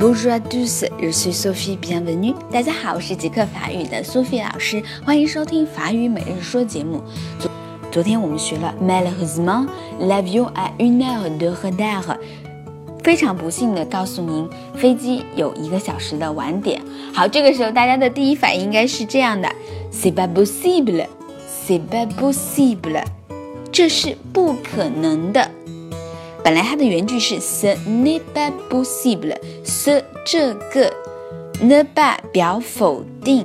Bonjour à tous, je suis Sophie, bienvenue。大家好，我是极客法语的 Sophie 老师，欢迎收听法语每日说节目。昨昨天我们学了 Malheureusement, l'avion a une heure de retard。非常不幸的告诉您，飞机有一个小时的晚点。好，这个时候大家的第一反应应该是这样的：C'est pas possible, c'est pas possible，这是不可能的。本来它的原句是 ce n'est pas possible，ce 这个 ne pas 表否定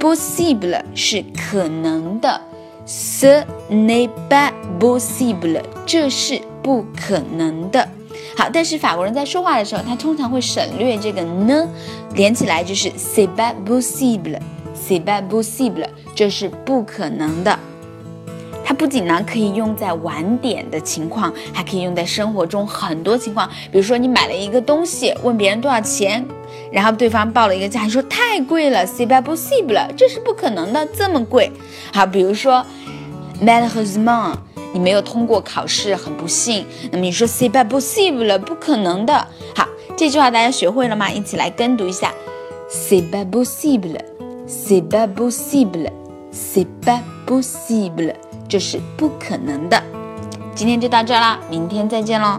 ，possible 是可能的，ce n'est pas possible 这是不可能的。好，但是法国人在说话的时候，他通常会省略这个呢，连起来就是 c'est pas possible，c'est pas possible 这是不可能的。不仅呢可以用在晚点的情况，还可以用在生活中很多情况。比如说你买了一个东西，问别人多少钱，然后对方报了一个价，你说太贵了，c'est pas possible，这是不可能的，这么贵。好，比如说 malheureusement，你没有通过考试，很不幸。那么你说 c'est pas possible，不可能的。好，这句话大家学会了吗？一起来跟读一下：c'est pas possible，c'est pas possible，c'est pas possible。这是不可能的。今天就到这啦，明天再见喽。